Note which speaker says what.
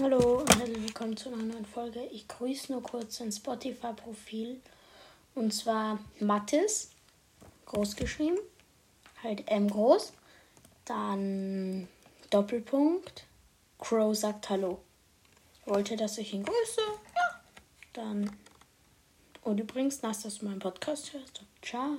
Speaker 1: Hallo und herzlich willkommen zu einer neuen Folge. Ich grüße nur kurz sein Spotify-Profil. Und zwar Mattis, groß geschrieben, halt M groß. Dann Doppelpunkt, Crow sagt Hallo. Wollte, dass ich ihn grüße? Ja. Dann. Und übrigens, nass, dass du meinen Podcast hörst. Ciao.